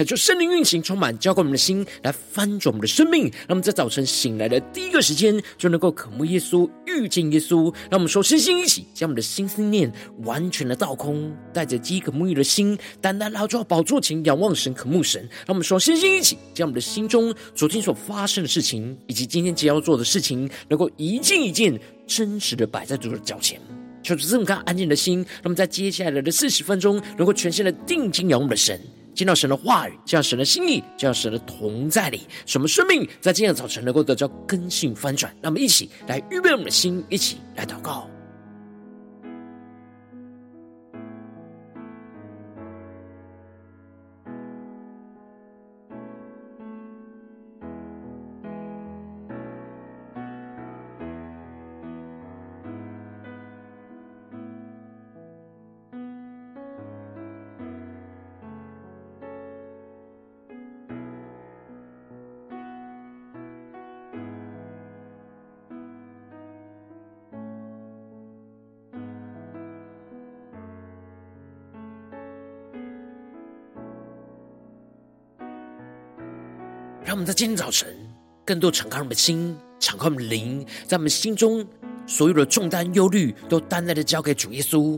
恳求圣灵运行，充满浇灌我们的心，来翻转我们的生命。让我们在早晨醒来的第一个时间，就能够渴慕耶稣、遇见耶稣。让我们说，身心一起，将我们的心思念完全的倒空，带着饥渴沐浴的心，单单来到宝座前，仰望神、渴慕神。让我们说，身心一起，将我们的心中昨天所发生的事情，以及今天即将要做的事情，能够一件一件真实的摆在主的脚前。求主赐我们安静的心，那么在接下来的四十分钟，能够全心的定睛仰望的神。见到神的话语，见到神的心意，见到神的同在里，什么生命在今天早晨能够得到根性翻转。让我们一起来预备我们的心，一起来祷告。让我们在今天早晨，更多敞开我们的心，敞开我们的灵，在我们心中所有的重担、忧虑，都担待的交给主耶稣，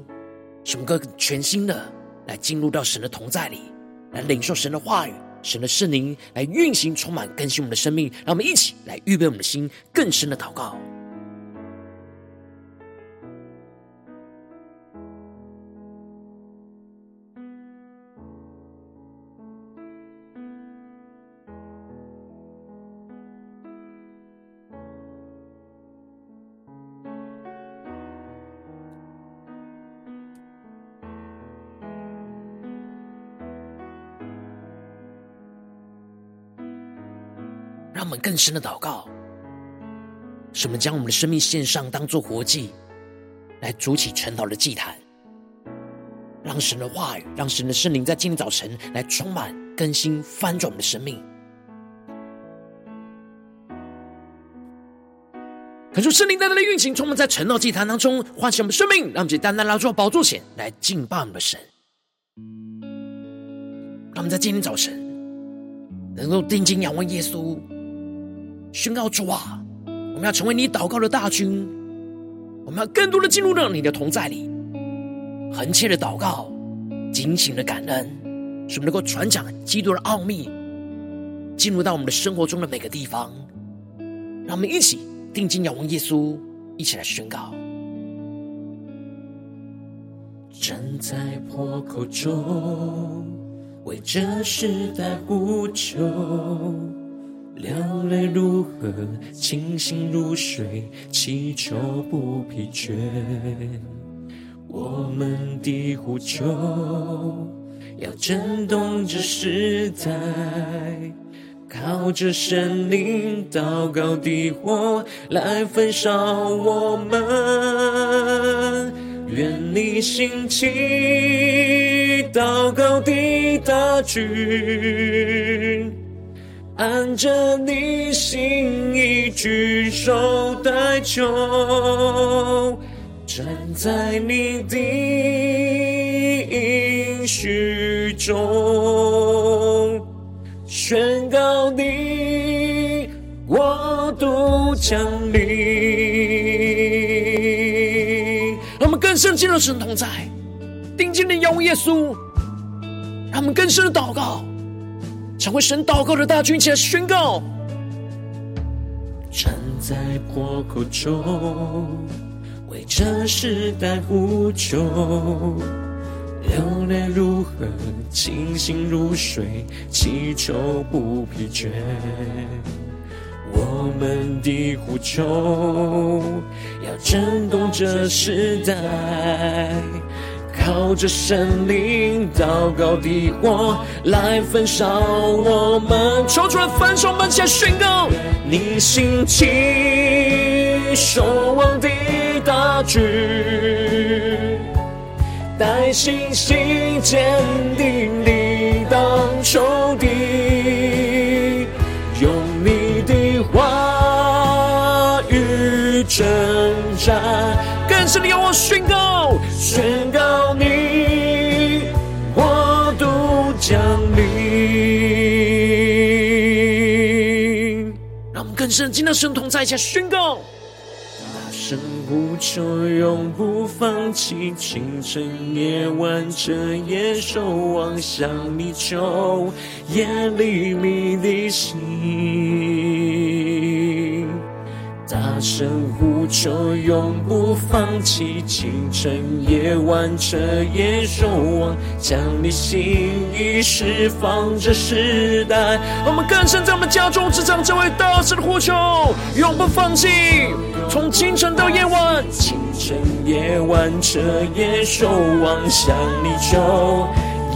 使我们更全新的来进入到神的同在里，来领受神的话语、神的圣灵来运行、充满、更新我们的生命。让我们一起来预备我们的心，更深的祷告。更深的祷告，什么将我们的生命献上，当作活祭，来筑起晨祷的祭坛，让神的话语，让神的圣灵在今天早晨来充满、更新、翻转我们的生命。恳求圣灵单单的运行，充满在晨祷祭坛当中，唤醒我们的生命，让我们去单单来到宝座前来敬拜我们的神。让我们在今天早晨能够定睛仰望耶稣。宣告主啊，我们要成为你祷告的大军，我们要更多的进入到你的同在里，恒切的祷告，警醒的感恩，使我们能够传讲基督的奥秘，进入到我们的生活中的每个地方。让我们一起定睛仰望耶稣，一起来宣告。站在破口中，为这时代呼求。流泪如何，清醒如水，祈求不疲倦。我们的呼求要震动这时代，靠着神灵祷告的火来焚烧我们。愿你兴起祷告的大军。按着你心意举手代求，站在你的应许中，宣告你国度降临。让我们更深进入神同在，定睛的仰望耶稣，让我们更深的祷告。成为神祷告的大军，起来宣告。站在破口中，为这时代呼求，流泪如河，清醒如水，祈求不疲倦。我们的呼求要震动这时代。靠着神灵祷告的我，来焚烧我们，求出了焚烧门前宣告你兴起守望的大局，带信心坚定力当仇敌，用你的话语挣扎，感谢你有我宣告宣。让我们更深的进到神同在一起宣告。声呼求，永不放弃，清晨夜晚彻夜守望，向你求，夜里迷离心。大声呼求，永不放弃，清晨夜晚彻夜守望，将你心意释放这时代。我们更深在我们家中，只唱这位大声的呼求，永不放弃。从清晨到夜晚，清晨夜晚彻夜守望，向你求，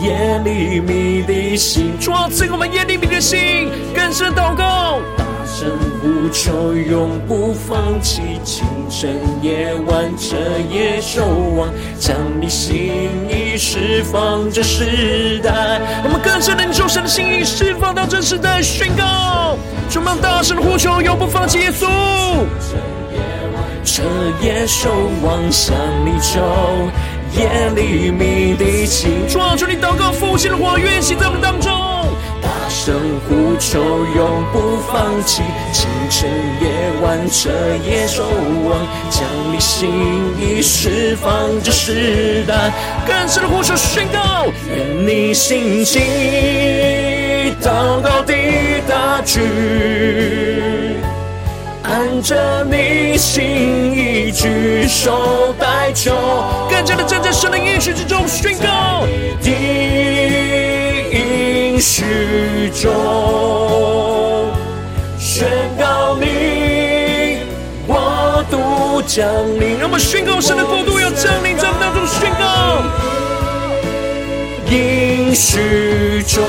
夜里迷离心。主啊，赐给我们夜里迷离心，更深祷告。声呼求，永不放弃，清晨夜晚彻夜守望，将你心意释放这时代。我们更深的领受神的心意，释放到这时代，宣告，充满大声的呼求，永不放弃耶稣。彻夜守望，向你求，夜里迷离心。主啊，求你祷告复兴的火，运行在我们当中。声呼求，永不放弃，清晨夜晚彻夜守望，将你心意释放这时代。更深的呼求宣告，愿你心起，祷告的大举，按着你心意举手代求，更加的站在神的应许之中宣告。许中宣告你国度降临，让我们宣告神的国度要降临在我们当中，宣告应许中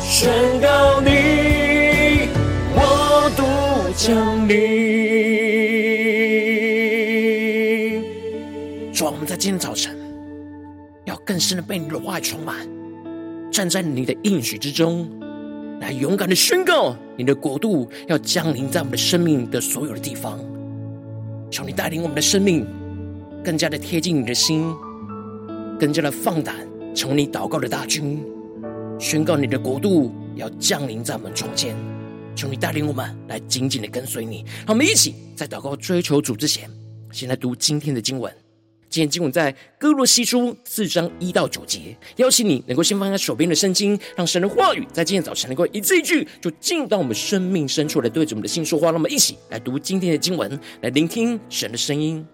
宣告你国度降临。主啊，我们在今天早晨要更深的被你的话语充满。站在你的应许之中，来勇敢的宣告你的国度要降临在我们的生命的所有的地方。求你带领我们的生命更加的贴近你的心，更加的放胆成为你祷告的大军，宣告你的国度要降临在我们中间。求你带领我们来紧紧的跟随你。让，我们一起在祷告追求主之前，先来读今天的经文。今天经文在歌罗西书四章一到九节，邀请你能够先放下手边的圣经，让神的话语在今天早晨能够一字一句，就进到我们生命深处来对着我们的心说话。那么一起来读今天的经文，来聆听神的声音。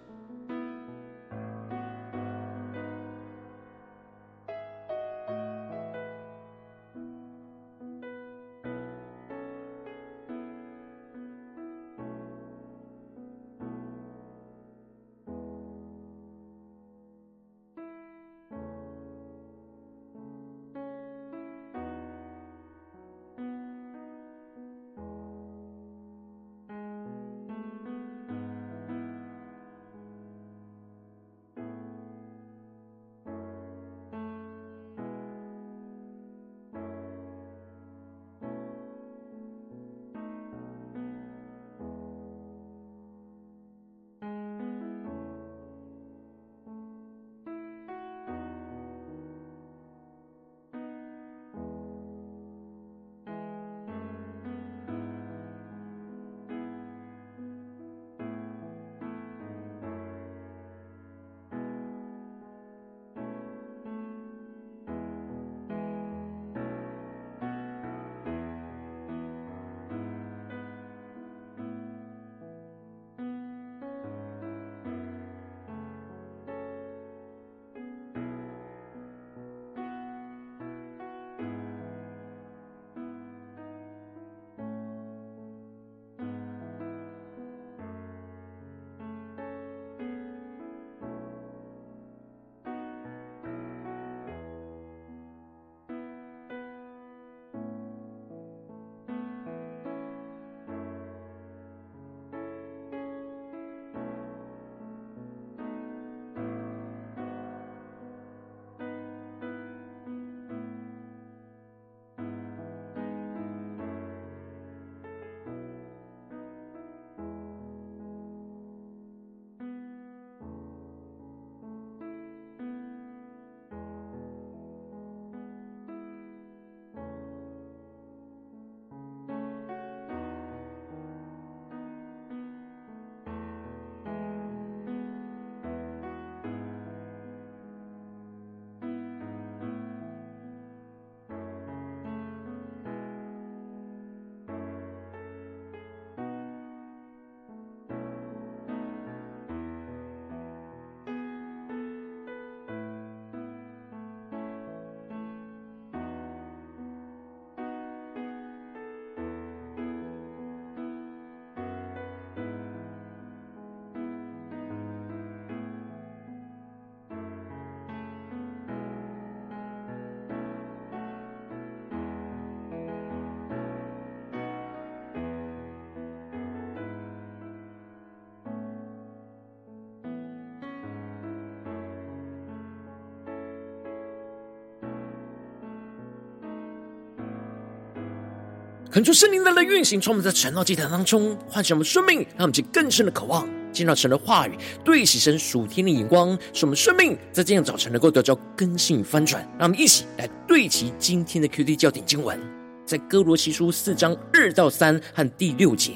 恳求圣灵的运行，从我们在晨祷祭坛当中唤醒我们生命，让我们去更深的渴望见到神的话语，对齐神属天的眼光，使我们生命在这样早晨能够得到更新翻转。让我们一起来对齐今天的 QD 焦点经文，在哥罗西书四章二到三和第六节，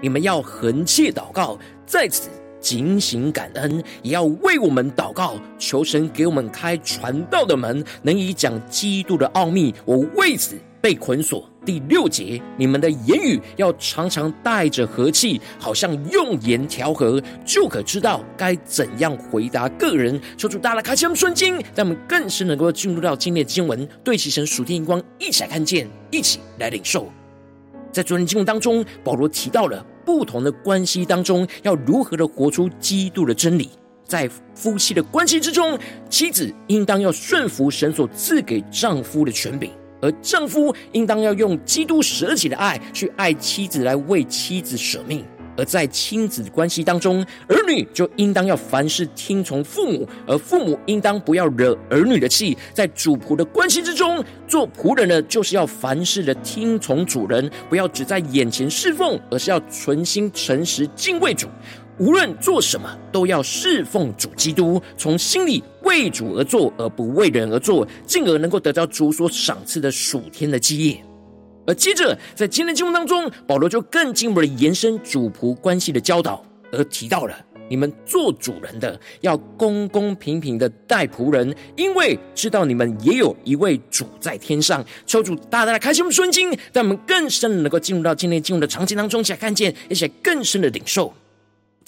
你们要恒切祷告，在此警醒感恩，也要为我们祷告，求神给我们开传道的门，能以讲基督的奥秘。我为此被捆锁。第六节，你们的言语要常常带着和气，好像用言调和，就可知道该怎样回答个人。求主大大开启我们顺经，让我们更是能够进入到今天的经文，对齐神属天荧光，一起来看见，一起来领受。在昨天经文当中，保罗提到了不同的关系当中，要如何的活出基督的真理。在夫妻的关系之中，妻子应当要顺服神所赐给丈夫的权柄。而丈夫应当要用基督舍己的爱去爱妻子，来为妻子舍命；而在亲子关系当中，儿女就应当要凡事听从父母，而父母应当不要惹儿女的气。在主仆的关系之中，做仆人呢，就是要凡事的听从主人，不要只在眼前侍奉，而是要存心诚实敬畏主。无论做什么，都要侍奉主基督，从心里为主而做，而不为人而做，进而能够得到主所赏赐的属天的基业。而接着，在今天的经文当中，保罗就更进一步的延伸主仆关系的教导，而提到了你们做主人的要公公平平的待仆人，因为知道你们也有一位主在天上。求主大大的开心我们顺经，让我们更深的能够进入到今天经文的场景当中，一起来看见，一些更深的领受。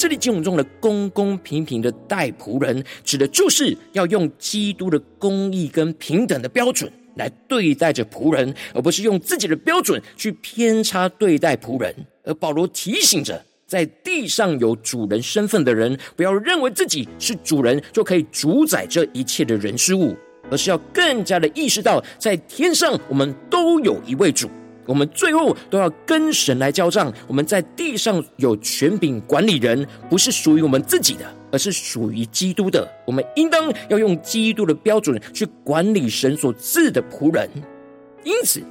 这里经文中的公公平平的待仆人，指的就是要用基督的公义跟平等的标准来对待着仆人，而不是用自己的标准去偏差对待仆人。而保罗提醒着，在地上有主人身份的人，不要认为自己是主人就可以主宰这一切的人事物，而是要更加的意识到，在天上我们都有一位主。我们最后都要跟神来交账。我们在地上有权柄管理人，不是属于我们自己的，而是属于基督的。我们应当要用基督的标准去管理神所赐的仆人。因此，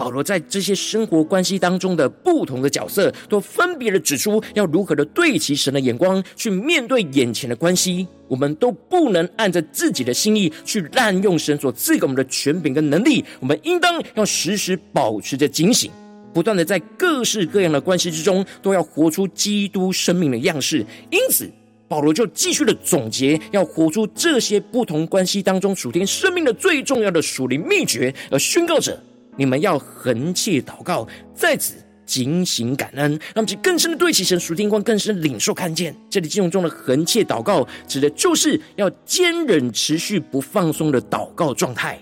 保罗在这些生活关系当中的不同的角色，都分别的指出要如何的对齐神的眼光去面对眼前的关系。我们都不能按着自己的心意去滥用神所赐给我们的权柄跟能力，我们应当要时时保持着警醒，不断的在各式各样的关系之中，都要活出基督生命的样式。因此，保罗就继续的总结，要活出这些不同关系当中属天生命的最重要的属灵秘诀，而宣告着：你们要恒切祷告，在此。警醒感恩，让我们去更深的对齐神属天光，更深的领受看见。这里经文中的恒切祷告，指的就是要坚忍、持续不放松的祷告状态。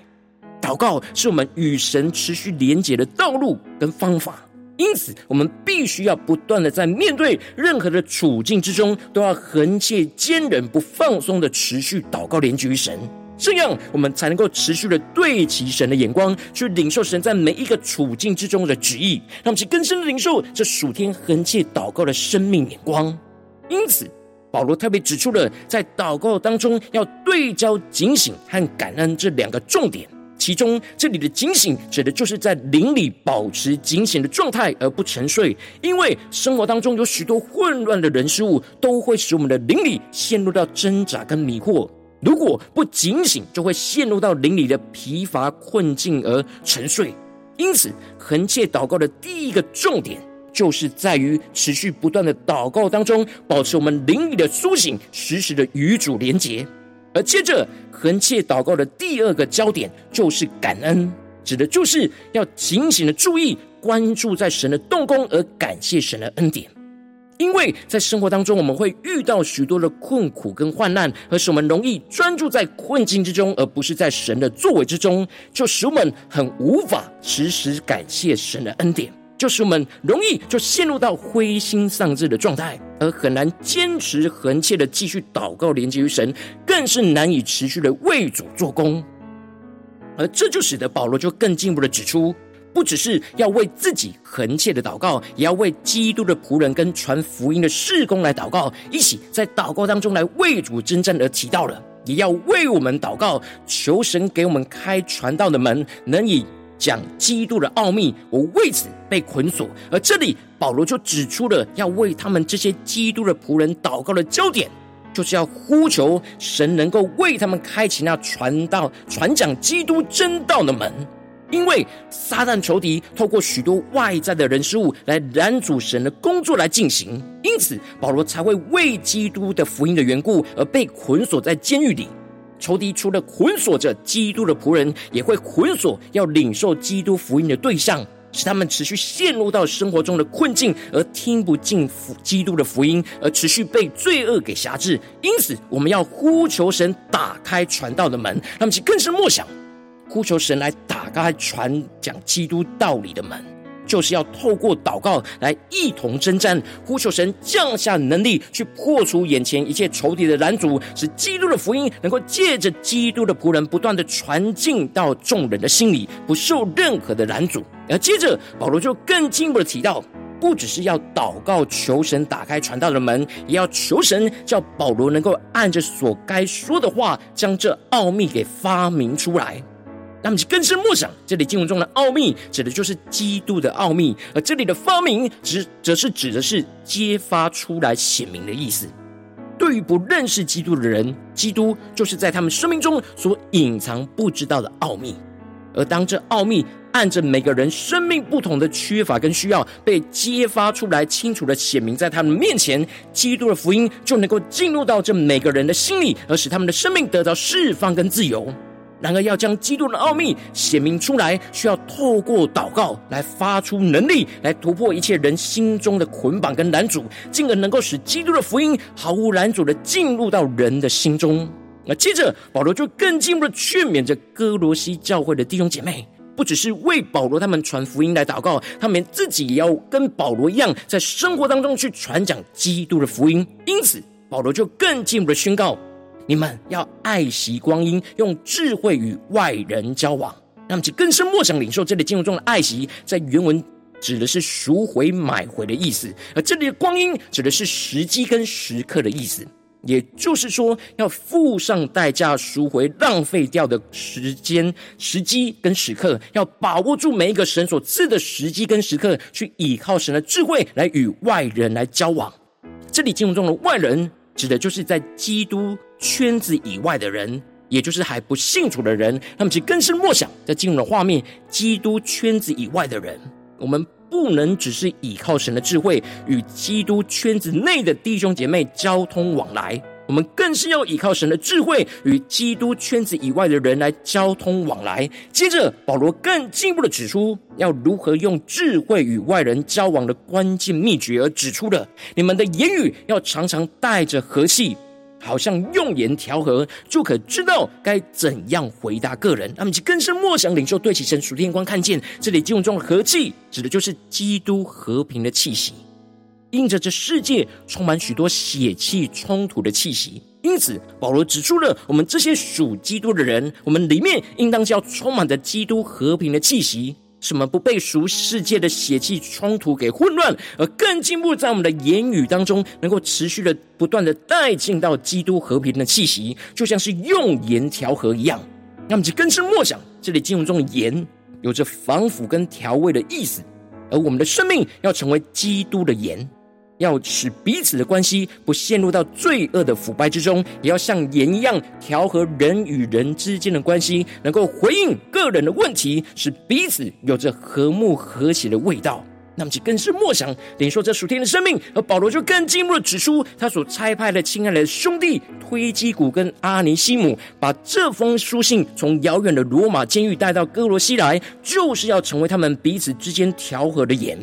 祷告是我们与神持续连结的道路跟方法，因此我们必须要不断的在面对任何的处境之中，都要恒切、坚忍、不放松的持续祷告连结于神。这样，我们才能够持续的对齐神的眼光，去领受神在每一个处境之中的旨意，让我们去更深的领受这属天恒切祷告的生命眼光。因此，保罗特别指出了在祷告当中要对焦警醒和感恩这两个重点。其中，这里的警醒指的就是在灵里保持警醒的状态而不沉睡，因为生活当中有许多混乱的人事物，都会使我们的灵里陷入到挣扎跟迷惑。如果不警醒，就会陷入到灵里的疲乏困境而沉睡。因此，恒切祷告的第一个重点，就是在于持续不断的祷告当中，保持我们灵里的苏醒，时时的与主连结。而接着，恒切祷告的第二个焦点，就是感恩，指的就是要警醒的注意、关注在神的动工，而感谢神的恩典。因为在生活当中，我们会遇到许多的困苦跟患难，而使我们容易专注在困境之中，而不是在神的作为之中，就使我们很无法时时感谢神的恩典，就使我们容易就陷入到灰心丧志的状态，而很难坚持恒切的继续祷告连接于神，更是难以持续的为主做工，而这就使得保罗就更进一步的指出。不只是要为自己恒切的祷告，也要为基督的仆人跟传福音的事工来祷告，一起在祷告当中来为主征战。而提到了，也要为我们祷告，求神给我们开传道的门，能以讲基督的奥秘，我为此被捆锁。而这里保罗就指出了要为他们这些基督的仆人祷告的焦点，就是要呼求神能够为他们开启那传道、传讲基督真道的门。因为撒旦仇敌透过许多外在的人事物来拦阻神的工作来进行，因此保罗才会为基督的福音的缘故而被捆锁在监狱里。仇敌除了捆锁着基督的仆人，也会捆锁要领受基督福音的对象，使他们持续陷入到生活中的困境，而听不进基督的福音，而持续被罪恶给辖制。因此，我们要呼求神打开传道的门，他们其更是默想。呼求神来打开传讲基督道理的门，就是要透过祷告来一同征战，呼求神降下能力，去破除眼前一切仇敌的拦阻，使基督的福音能够借着基督的仆人不断的传进到众人的心里，不受任何的拦阻。而接着保罗就更进一步的提到，不只是要祷告求神打开传道的门，也要求神叫保罗能够按着所该说的话，将这奥秘给发明出来。那么，更深默想，这里经文中的奥秘，指的就是基督的奥秘；而这里的发明，指则是指的是揭发出来、显明的意思。对于不认识基督的人，基督就是在他们生命中所隐藏不知道的奥秘。而当这奥秘按着每个人生命不同的缺乏跟需要被揭发出来、清楚的显明在他们面前，基督的福音就能够进入到这每个人的心里，而使他们的生命得到释放跟自由。然而，要将基督的奥秘显明出来，需要透过祷告来发出能力，来突破一切人心中的捆绑跟拦阻，进而能够使基督的福音毫无拦阻的进入到人的心中。那接着，保罗就更进一步的劝勉着哥罗西教会的弟兄姐妹，不只是为保罗他们传福音来祷告，他们自己也要跟保罗一样，在生活当中去传讲基督的福音。因此，保罗就更进一步的宣告。你们要爱惜光阴，用智慧与外人交往。那么，其更深默想领受这里经文中的爱惜，在原文指的是赎回、买回的意思，而这里的光阴指的是时机跟时刻的意思。也就是说，要付上代价赎回浪费掉的时间、时机跟时刻，要把握住每一个神所赐的时机跟时刻，去依靠神的智慧来与外人来交往。这里经文中的外人，指的就是在基督圈子以外的人，也就是还不信主的人。他们其实更是默想，在进入的画面，基督圈子以外的人，我们不能只是依靠神的智慧，与基督圈子内的弟兄姐妹交通往来。我们更是要依靠神的智慧，与基督圈子以外的人来交通往来。接着，保罗更进一步的指出，要如何用智慧与外人交往的关键秘诀，而指出了你们的言语要常常带着和气，好像用言调和，就可知道该怎样回答个人。那么，其更深默想领袖对齐神属天光，看见这里经文中的和气，指的就是基督和平的气息。因着这世界充满许多血气冲突的气息，因此保罗指出了我们这些属基督的人，我们里面应当是要充满着基督和平的气息，使我们不被属世界的血气冲突给混乱，而更进步在我们的言语当中，能够持续的不断的带进到基督和平的气息，就像是用盐调和一样。那么就更深默想，这里经文中的盐有着防腐跟调味的意思，而我们的生命要成为基督的盐。要使彼此的关系不陷入到罪恶的腐败之中，也要像盐一样调和人与人之间的关系，能够回应个人的问题，使彼此有着和睦和谐的味道。那么，就更是默想领受这属天的生命。而保罗就更进一步的指出，他所差派的亲爱的兄弟推基古跟阿尼西姆，把这封书信从遥远的罗马监狱带到哥罗西来，就是要成为他们彼此之间调和的盐。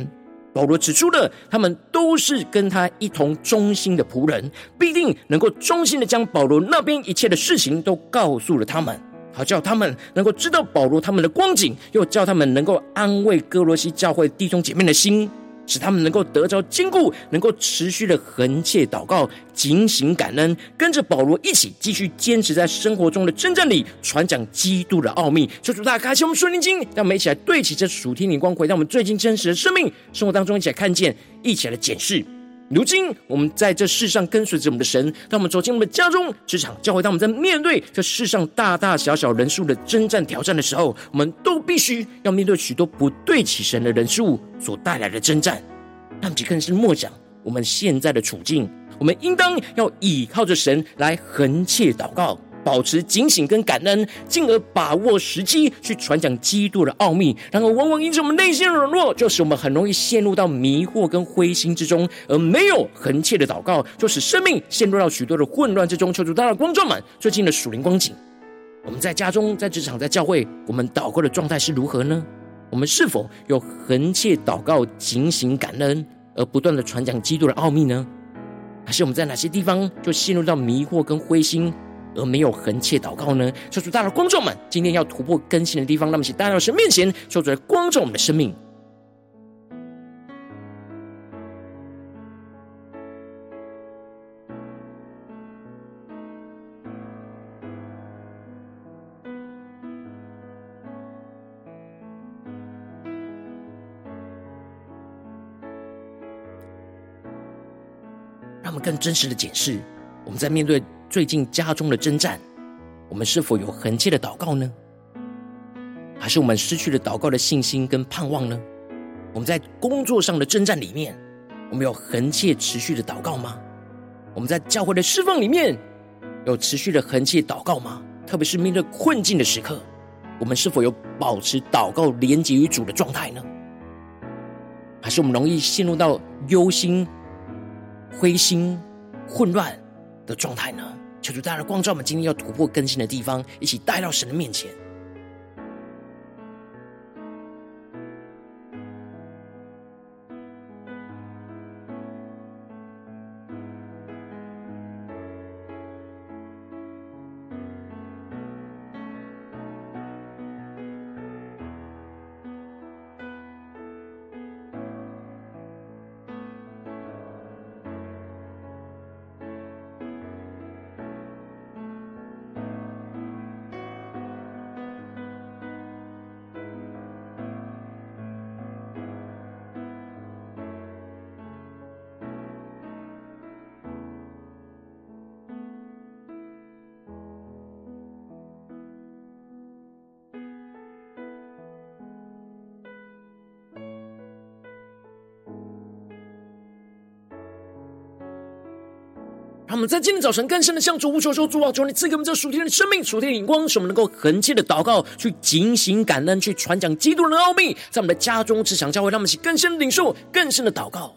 保罗指出了，他们都是跟他一同忠心的仆人，必定能够忠心的将保罗那边一切的事情都告诉了他们，好叫他们能够知道保罗他们的光景，又叫他们能够安慰哥罗西教会弟兄姐妹的心。使他们能够得着坚固，能够持续的横切祷告、警醒感恩，跟着保罗一起继续坚持在生活中的真正里传讲基督的奥秘。求主大家开启我们顺灵经，让我们一起来对齐这属天灵光，辉，让我们最近真实的生命生活当中，一起来看见，一起来检视。如今我们在这世上跟随着我们的神，当我们走进我们的家中、职场、教会，当我们在面对这世上大大小小人数的征战挑战的时候，我们都必须要面对许多不对起神的人数所带来的征战。那么，更是默想我们现在的处境，我们应当要倚靠着神来横切祷告。保持警醒跟感恩，进而把握时机去传讲基督的奥秘。然而，往往因着我们内心的软弱，就使我们很容易陷入到迷惑跟灰心之中，而没有恒切的祷告，就使生命陷入到许多的混乱之中。求主大大光照们最近的属灵光景。我们在家中、在职场、在教会，我们祷告的状态是如何呢？我们是否有恒切祷告、警醒感恩，而不断的传讲基督的奥秘呢？还是我们在哪些地方就陷入到迷惑跟灰心？而没有恒切祷告呢？求主大的光照们，今天要突破更新的地方，那么请带到神面前，求主来光照我们的生命。让我们更真实的检视，我们在面对。最近家中的征战，我们是否有恒切的祷告呢？还是我们失去了祷告的信心跟盼望呢？我们在工作上的征战里面，我们有恒切持续的祷告吗？我们在教会的释放里面，有持续的恒切祷告吗？特别是面对困境的时刻，我们是否有保持祷告连结于主的状态呢？还是我们容易陷入到忧心、灰心、混乱的状态呢？求主大家的光照，我们今天要突破更新的地方，一起带到神的面前。让我们在今天早晨更深的向主呼求说：主啊，求你赐给我们这属天的生命、属天的眼光，使我们能够恒切的祷告，去警醒感恩，去传讲基督的奥秘，在我们的家中、职场、教会，让我们一起更深的领受、更深的祷告。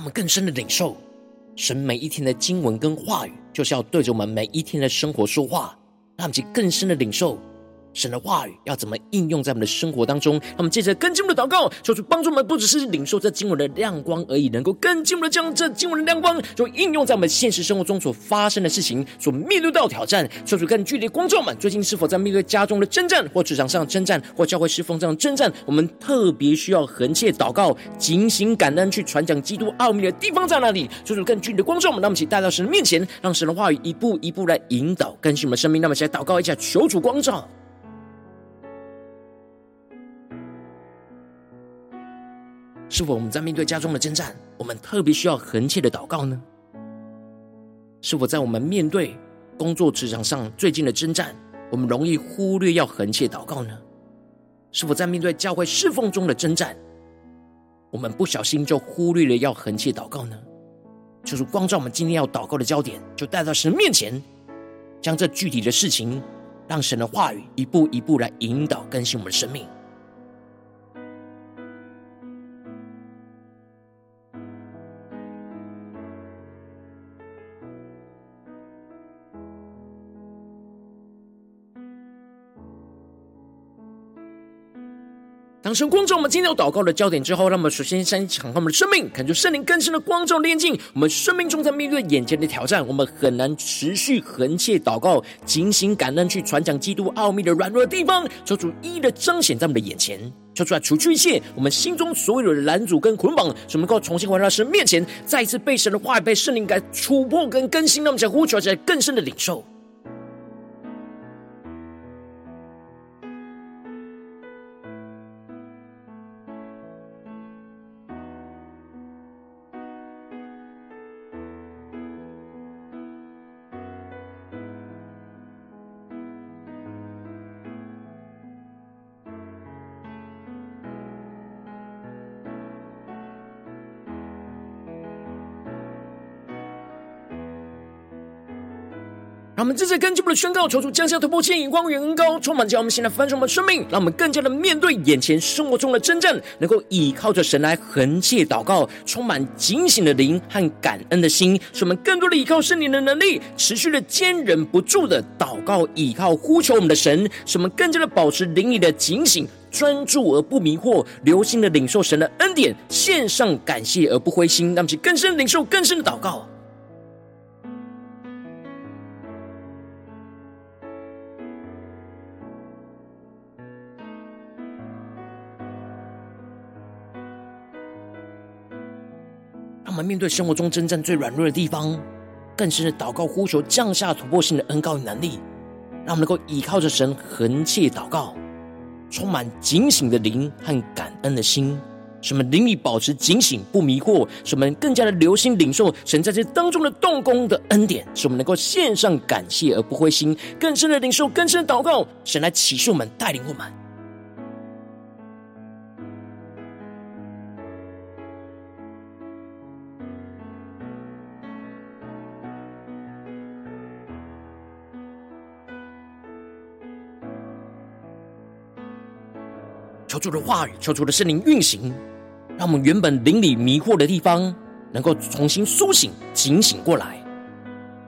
我们更深的领受神每一天的经文跟话语，就是要对着我们每一天的生活说话，让我们更深的领受。神的话语要怎么应用在我们的生活当中？那么接着更进一步的祷告，求主帮助我们，不只是领受这经文的亮光而已，能够更进一步的将这经文的亮光，就应用在我们现实生活中所发生的事情，所面对到挑战。求主更具体的光照们，最近是否在面对家中的征战，或职场上的征战，或教会侍奉上的征战？我们特别需要横切祷告、警醒感恩，去传讲基督奥秘的地方在哪里？求主更具体的光照们，让我们一起带到神的面前，让神的话语一步一步来引导更新我们生命。那么，现在祷告一下，求主光照。是否我们在面对家中的征战，我们特别需要恒切的祷告呢？是否在我们面对工作职场上最近的征战，我们容易忽略要恒切祷告呢？是否在面对教会侍奉中的征战，我们不小心就忽略了要恒切祷告呢？就是光照我们今天要祷告的焦点，就带到神面前，将这具体的事情，让神的话语一步一步来引导更新我们的生命。当神光照我们今天要祷告的焦点之后，让我们首先先敞开我们的生命，感受圣灵更深的光照炼净我们生命中在面对眼前的挑战，我们很难持续恒切祷告、警醒感恩去传讲基督奥秘的软弱的地方，求主一一的彰显在我们的眼前，求主来除去一切我们心中所有的拦阻跟捆绑，使我们能够重新回到神面前，再一次被神的话语、被圣灵给触碰跟更新，让我们在呼求起来更深的领受。让我们这次更进一步的宣告，求主降下突破性眼光与恩高，充满将我们现在翻转我们生命，让我们更加的面对眼前生活中的征战，能够倚靠着神来恒切祷告，充满警醒的灵和感恩的心，使我们更多的倚靠圣灵的能力，持续的坚忍不住的祷告，倚靠呼求我们的神，使我们更加的保持灵里的警醒、专注而不迷惑，留心的领受神的恩典，献上感谢而不灰心，让我们更深领受更深的祷告。让我们面对生活中真正最软弱的地方，更深的祷告呼求，降下突破性的恩膏与能力，让我们能够依靠着神恒切祷告，充满警醒的灵和感恩的心，使我们灵里保持警醒不迷惑，使我们更加的留心领受神在这当中的动工的恩典，使我们能够献上感谢而不灰心，更深的领受更深的祷告，神来启示我们，带领我们。主的话语，求主的圣灵运行，让我们原本灵里迷惑的地方，能够重新苏醒、警醒过来，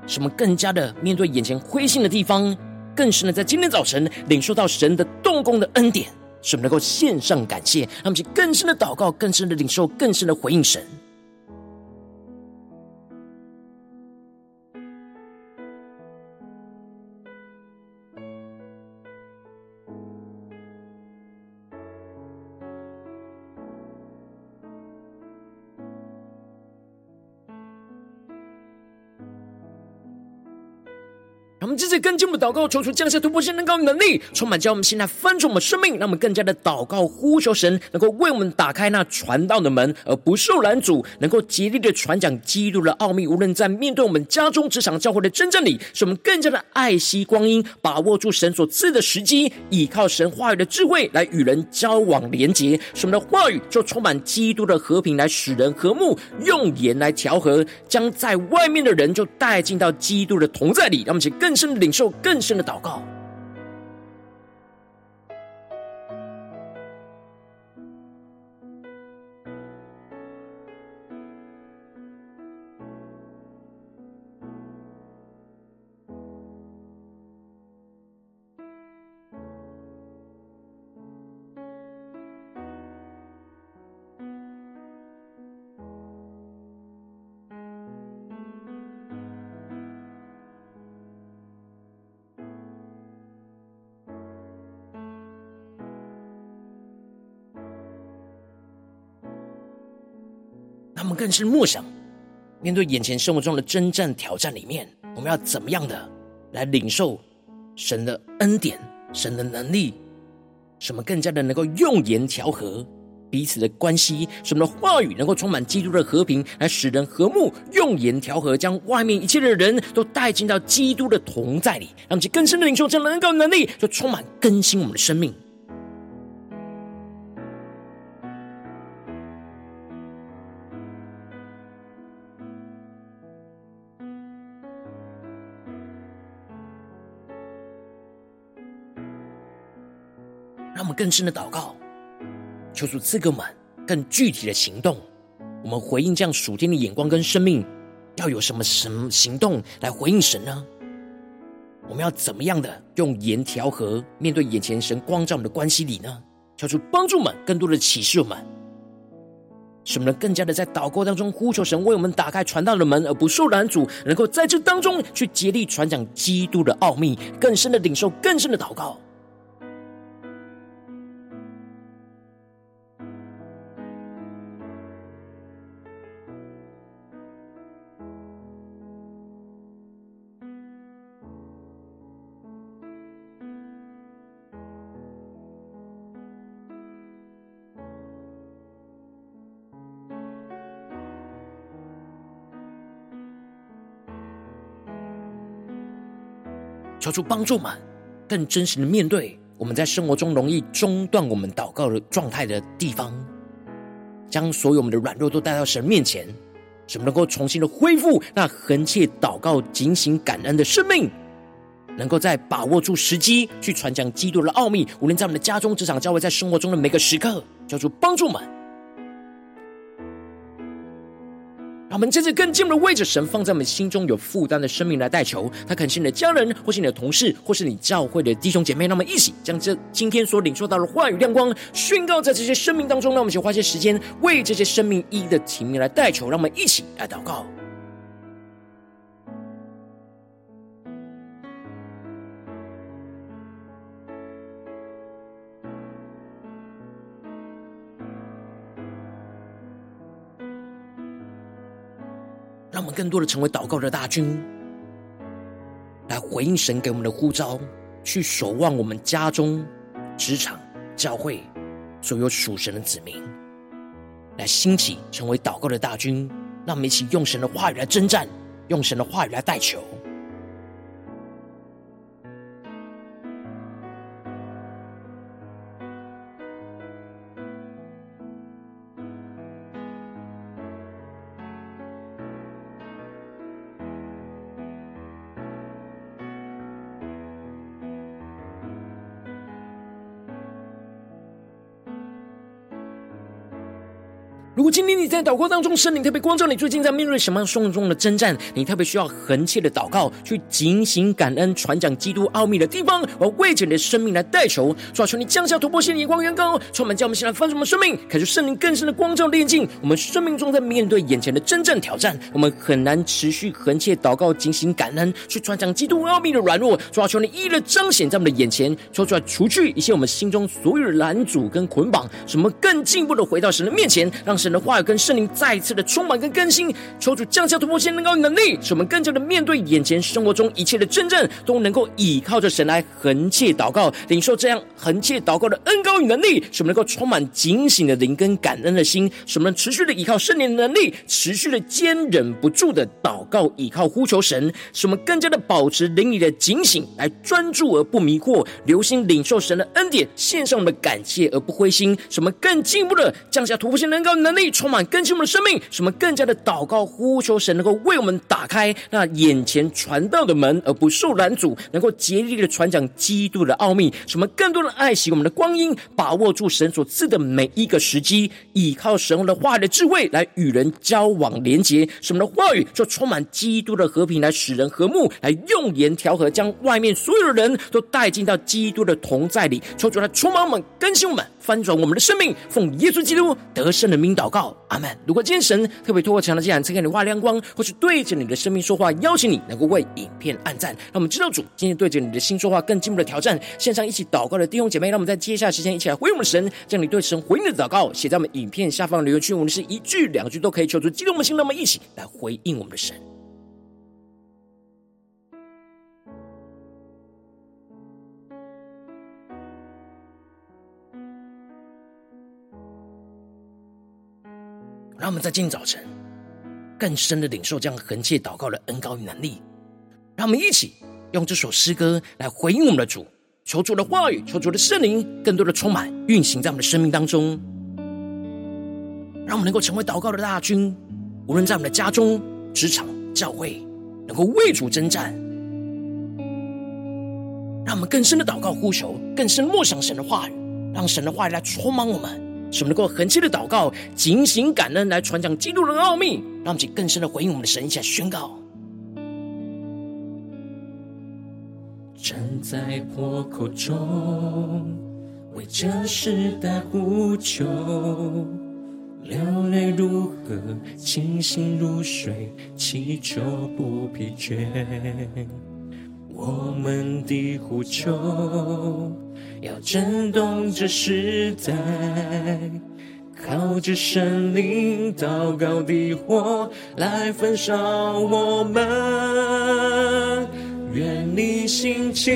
使我们更加的面对眼前灰心的地方，更是能在今天早晨领受到神的动工的恩典，使我们能够献上感谢，让我们去更深的祷告、更深的领受、更深的回应神。让我们这次更进一步祷告，求主降下突破性能高能力，充满将我们现在翻转我们生命，让我们更加的祷告呼求神，能够为我们打开那传道的门，而不受拦阻，能够竭力的传讲基督的奥秘。无论在面对我们家中、职场、教会的真正里，使我们更加的爱惜光阴，把握住神所赐的时机，依靠神话语的智慧来与人交往连结。使我们的话语就充满基督的和平，来使人和睦，用言来调和，将在外面的人就带进到基督的同在里。让我们请更。更深领受，更深的祷告。更是默想，面对眼前生活中的征战挑战里面，我们要怎么样的来领受神的恩典、神的能力，什么更加的能够用言调和彼此的关系，什么的话语能够充满基督的和平，来使人和睦。用言调和，将外面一切的人都带进到基督的同在里，让其更深的领受这样的恩膏能力，就充满更新我们的生命。更深的祷告，求主赐给我们更具体的行动。我们回应这样属天的眼光跟生命，要有什么什么行动来回应神呢？我们要怎么样的用盐调和，面对眼前神光照我们的关系里呢？求主帮助们，更多的启示我们，使我们能更加的在祷告当中呼求神为我们打开传道的门，而不受拦阻，能够在这当中去竭力传讲基督的奥秘，更深的领受更深的祷告。求主帮助们，更真实的面对我们在生活中容易中断我们祷告的状态的地方，将所有我们的软弱都带到神面前，使我们能够重新的恢复那恒切祷告、警醒感恩的生命，能够在把握住时机去传讲基督的奥秘，无论在我们的家中、职场、教会，在生活中的每个时刻，求主帮助们。让我们接着更进一步的为着神放在我们心中有负担的生命来代求，他恳请你的家人，或是你的同事，或是你教会的弟兄姐妹。让我们一起将这今天所领受到的话语亮光宣告在这些生命当中。让我们去花些时间为这些生命一一的提名来代求。让我们一起来祷告。更多的成为祷告的大军，来回应神给我们的呼召，去守望我们家中、职场、教会所有属神的子民，来兴起成为祷告的大军。让我们一起用神的话语来征战，用神的话语来带球。如果今天你在祷告当中，圣灵特别光照你，最近在面对什么样生活中的征战，你特别需要恒切的祷告，去警醒感恩、传讲基督奥秘的地方，我为着你的生命来代求，抓住，你降下突破性的眼光，远高，充满叫我们现在翻转我们生命，可是圣灵更深的光照炼净我们生命中，在面对眼前的真正挑战，我们很难持续恒切祷告、警醒感恩，去传讲基督奥秘的软弱，抓住，你一一的彰显在我们的眼前，求出来除去一些我们心中所有的拦阻跟捆绑，使我们更进一步的回到神的面前，让。神的话语跟圣灵再次的充满跟更新，求主降下突破性能高能力，使我们更加的面对眼前生活中一切的真正，都能够依靠着神来恒切祷告，领受这样恒切祷告的恩高与能力，使我们能够充满警醒的灵跟感恩的心，使我们持续的依靠圣灵的能力，持续的坚忍不住的祷告，依靠呼求神，使我们更加的保持灵里的警醒，来专注而不迷惑，留心领受神的恩典，献上我们的感谢而不灰心，使我们更进一步的降下突破性能高能力充满更新我们的生命，什么更加的祷告呼求神，能够为我们打开那眼前传道的门，而不受拦阻，能够竭力的传讲基督的奥秘，什么更多的爱惜我们的光阴，把握住神所赐的每一个时机，依靠神的话语的智慧来与人交往连结，什么的话语就充满基督的和平，来使人和睦，来用言调和，将外面所有的人都带进到基督的同在里，求主来充满我们，更新我们。翻转我们的生命，奉耶稣基督得胜的名祷祷告，阿门。如果今天神特别透过强的这样赐给你画亮光，或是对着你的生命说话，邀请你能够为影片按赞，让我们知道主今天对着你的心说话，更进一步的挑战。线上一起祷告的弟兄姐妹，让我们在接下来时间一起来回应我们神，将你对神回应的祷告写在我们影片下方的留言区，我们是一句两句都可以求助激动我们的心，那么一起来回应我们的神。让我们在今天早晨更深的领受这样恒切祷告的恩膏与能力。让我们一起用这首诗歌来回应我们的主，求主的话语，求主的圣灵更多的充满运行在我们的生命当中。让我们能够成为祷告的大军，无论在我们的家中、职场、教会，能够为主征战。让我们更深的祷告呼求，更深默想神的话语，让神的话语来充满我们，使我们能够恒切的祷告、警醒感恩，来传讲基督的奥秘，让我们去更深的回应我们的神，一起来宣告。站在破口中，为这时代呼求，流泪如河，清醒如水，祈求不疲倦。我们的呼求要震动这时代，靠着神灵祷告的火来焚烧我们。愿你兴起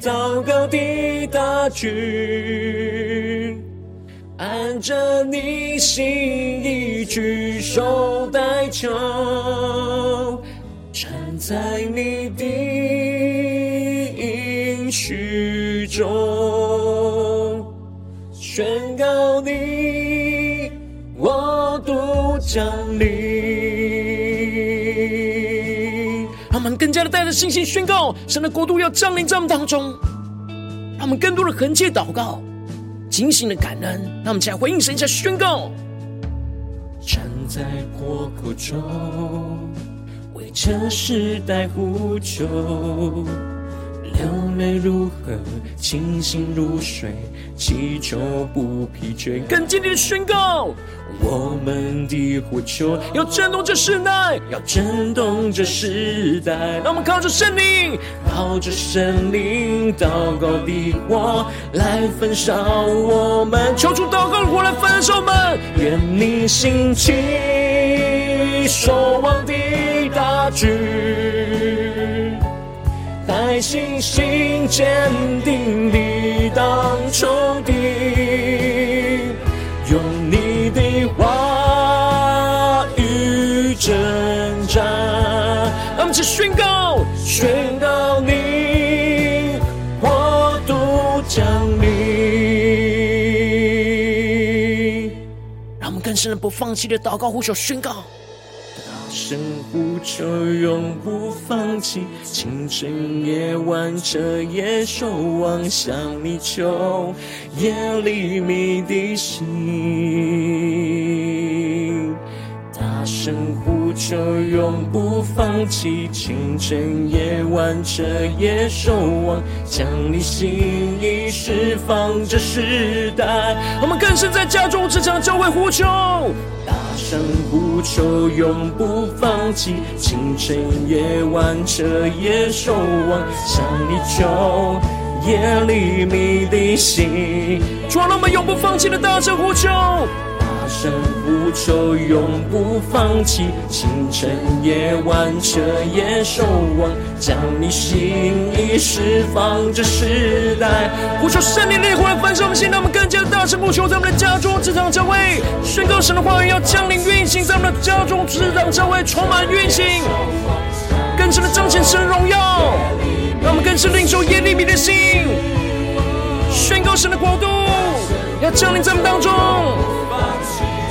祷告的大军，按着你心意举手代求，站在你的应许中，宣告你国度降临。我们更加的带着信心宣告，神的国度要降临在我们当中。让我们更多的恒切祷告，警醒的感恩。让我们起来回应神，一下宣告。站在国库中，为这时代呼求。流泪如何，清醒如水，祈求不疲倦。更坚定的宣告，我们的呼求要震动这时代，要震动这时代。让我们靠着圣灵，靠着圣灵，祷告的火来焚烧我们。求主祷告的火来焚烧我们。愿你兴起，守望的大军。信心坚定地挡仇敌，用你的话语征战。让我们去宣告，宣告你国度降临。让我们更深的不放弃的祷告呼求宣告。不求，永不放弃，清晨夜晚彻夜守望，向你求，夜里迷的心。大声呼求，永不放弃，清晨夜晚彻夜守望，将你心意释放这时代。我们更深在家中、职场、教会呼求。大声呼求，永不放弃，清晨夜晚彻夜守望，向你求，夜里迷离心。主啊，让我们永不放弃的大声呼求，声呼求，永不放弃，清晨夜晚彻夜守望，将你心意释放这时代。呼求圣灵烈火来焚烧我们心，让我们更加的大声呼求，在我们的家中、职场、教会，宣告神的话语要降临运行，在我们的家中、职场、教会充满运行，更深的彰显神荣耀，让我们更是领受耶利米的心，宣告神的国度要降临在我们当中。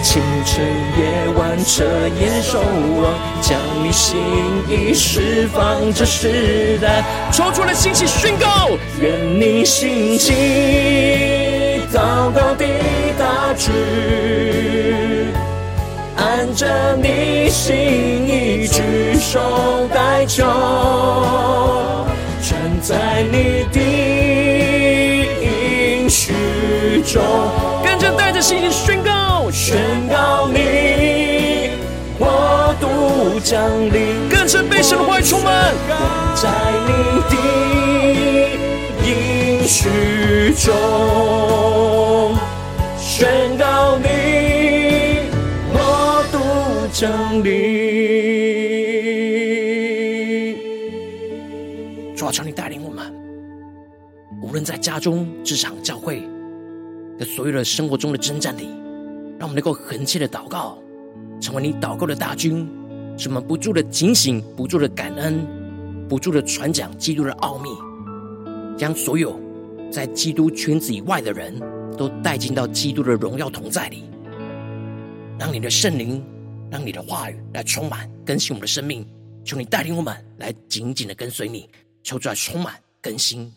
清晨夜晚彻夜守望，将你心意释放这时代。抽出了，兴起宣告，愿你心起祷告的大军，按着你心意举手代求，站在你的应许中，跟着带着信心宣告。宣告你我独降临，更深被神的话语充满，在你的应许中，宣告你我独降临。主啊，求你带领我们，无论在家中、职场、教会的所有的生活中的征战里。让我们能够恒切的祷告，成为你祷告的大军，使我们不住的警醒，不住的感恩，不住的传讲基督的奥秘，将所有在基督圈子以外的人都带进到基督的荣耀同在里。让你的圣灵，让你的话语来充满更新我们的生命，求你带领我们来紧紧的跟随你，求主来充满更新。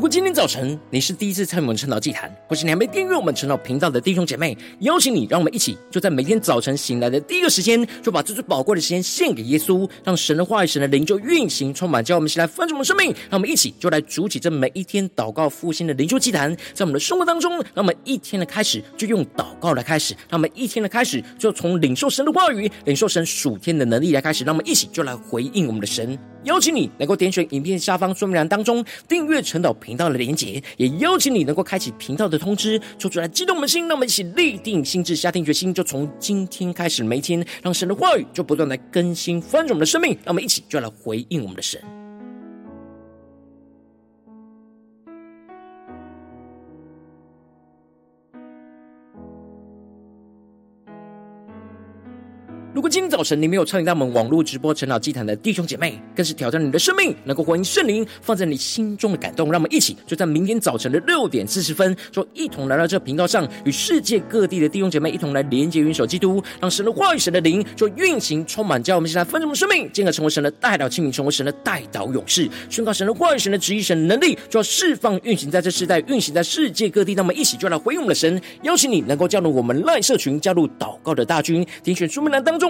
如果今天早晨你是第一次参与我们晨祷祭坛，或是你还没订阅我们晨祷频道的弟兄姐妹，邀请你，让我们一起就在每天早晨醒来的第一个时间，就把这最宝贵的时间献给耶稣，让神的话语、神的灵就运行充满，叫我们起来翻转我们生命。让我们一起就来主起这每一天祷告复兴的灵修祭坛，在我们的生活当中，让我们一天的开始就用祷告来开始，让我们一天的开始就从领受神的话语、领受神属天的能力来开始，让我们一起就来回应我们的神。邀请你能够点选影片下方说明栏当中订阅晨祷频频道的连接，也邀请你能够开启频道的通知，说出来激动我们的心，让我们一起立定心智，下定决心，就从今天开始每一天，让神的话语就不断来更新翻转我们的生命，让我们一起就来回应我们的神。如果今天早晨你没有参与到我们网络直播晨祷祭坛的弟兄姐妹，更是挑战你的生命，能够回应圣灵放在你心中的感动。让我们一起就在明天早晨的六点四十分，就一同来到这频道上，与世界各地的弟兄姐妹一同来连接、云手基督，让神的话语、神的灵就运行充满，叫我们现在分盛的生命，进而成为神的代祷器皿，成为神的代祷勇士，宣告神的话语、神的旨意、神的能力，就要释放、运行在这世代，运行在世界各地。那么一起就来回应我们的神，邀请你能够加入我们赖社群，加入祷告的大军，点选说明栏当中。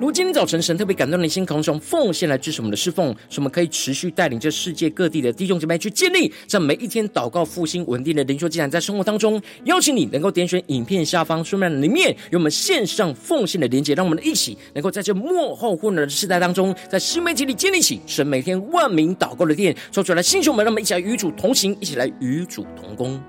如今天早晨神特别感动你的心，渴望从奉献来支持我们的侍奉，使我们可以持续带领这世界各地的弟兄姐妹去建立这每一天祷告复兴稳定的灵修祭坛，在生活当中，邀请你能够点选影片下方说明里面有我们线上奉献的连结，让我们一起能够在这末后混乱的时代当中，在新媒体里建立起神每天万名祷告的殿，说出来，弟兄们，让我们一起来与主同行，一起来与主同工。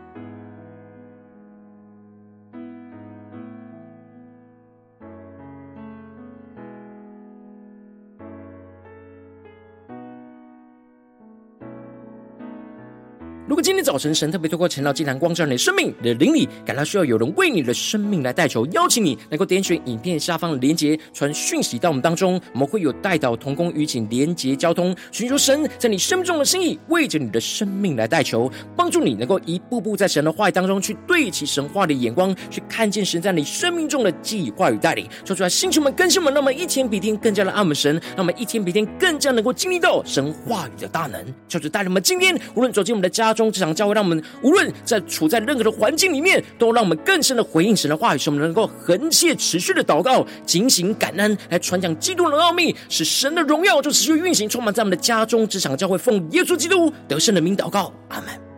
今天早晨神特别透过晨祷祭坛光照你的生命，你的灵里感到需要有人为你的生命来代求，邀请你能够点选影片下方的连结，传讯息到我们当中，我们会有代祷同工与你连结交通，寻求神在你生命中的心意，为着你的生命来代求，帮助你能够一步步在神的话语当中去对齐神话的眼光，去看见神在你生命中的计划与带领，说出来，星球们、更新们，那么一天比天更加的爱我们神，那么一天比天更加能够经历到神话语的大能，求主带领我们今天无论走进我们的家中。这场教会，让我们无论在处在任何的环境里面，都让我们更深的回应神的话语，使我们能够恒切持续的祷告、警醒感恩，来传讲基督的奥秘，使神的荣耀就持续运行，充满在我们的家中这场教会，奉耶稣基督得胜的名祷告，阿门。